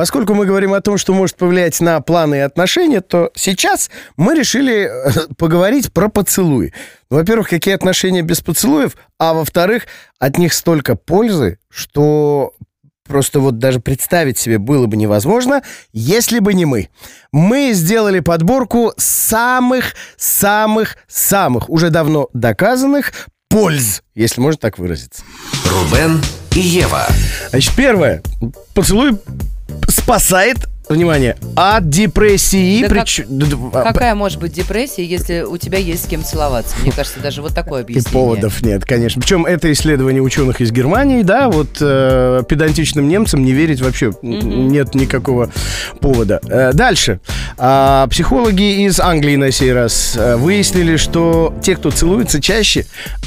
поскольку мы говорим о том, что может повлиять на планы и отношения, то сейчас мы решили э, поговорить про поцелуи. Ну, Во-первых, какие отношения без поцелуев, а во-вторых, от них столько пользы, что просто вот даже представить себе было бы невозможно, если бы не мы. Мы сделали подборку самых-самых-самых уже давно доказанных польз, если можно так выразиться. Рубен и Ева. Значит, первое. Поцелуй спасает, внимание, от депрессии. Да как- прич- д- а, Какая может быть депрессия, если у тебя есть с кем целоваться? Мне кажется, даже вот такое И объяснение. поводов нет, конечно. Причем это исследование ученых из Германии, да, вот э, педантичным немцам не верить вообще н- нет никакого повода. Э, дальше. А, психологи из Англии на сей раз э, выяснили, что те, кто целуется чаще,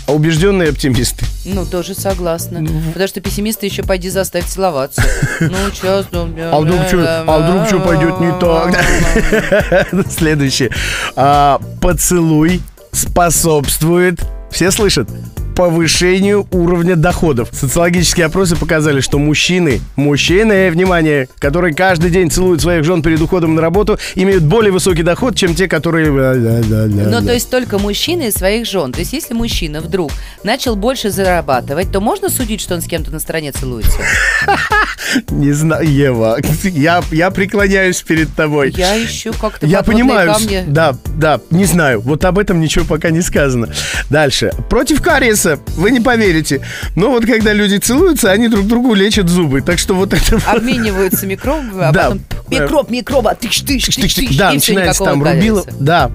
убежденные оптимисты. Ну, тоже согласна. Потому что пессимисты еще пойди заставь целоваться. Ну, сейчас... А вдруг что, а вдруг что пойдет не так? Следующее. А, поцелуй способствует, все слышат, повышению уровня доходов. Социологические опросы показали, что мужчины, мужчины, внимание, которые каждый день целуют своих жен перед уходом на работу, имеют более высокий доход, чем те, которые... Ну, то есть только мужчины и своих жен. То есть если мужчина вдруг начал больше зарабатывать, то можно судить, что он с кем-то на стороне целуется? Не знаю, Ева, я, я преклоняюсь перед тобой. Я ищу как-то Я понимаю, да, да, не знаю, вот об этом ничего пока не сказано. Дальше. Против кариеса, вы не поверите, но вот когда люди целуются, они друг другу лечат зубы, так что вот это... Обмениваются микробами, а Да. потом микроб, микроба, тыщ, тыщ, тыщ, тыщ, Да, начинается там рубило. Да.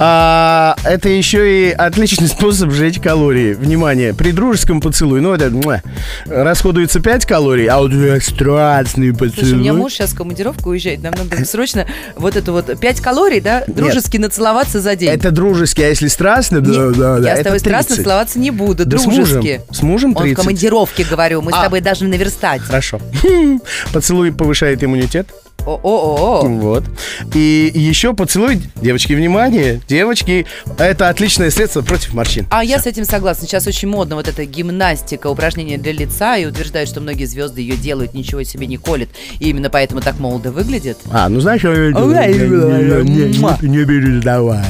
А, это еще и отличный способ сжечь калории. Внимание, при дружеском поцелуе, ну это муа, расходуется 5 калорий, а вот страстный поцелуй. Слушай, у меня муж сейчас в командировку уезжает, нам надо срочно вот это вот 5 калорий, да, дружески нацеловаться за день. Это дружеский, а если страстно, да, да, да, я с тобой страстно 30. целоваться не буду, Да с дружески. мужем, с мужем Он в 30. командировке, говорю, мы с А. тобой должны наверстать. Хорошо. Поцелуй повышает иммунитет. О-о-о. Вот. И еще поцелуй, девочки, внимание, девочки, это отличное средство против морщин. А я с этим согласна. Сейчас очень модно вот эта гимнастика, упражнения для лица, и утверждают, что многие звезды ее делают, ничего себе не колет. И именно поэтому так молодо выглядит. А, ну знаешь, не, переживай.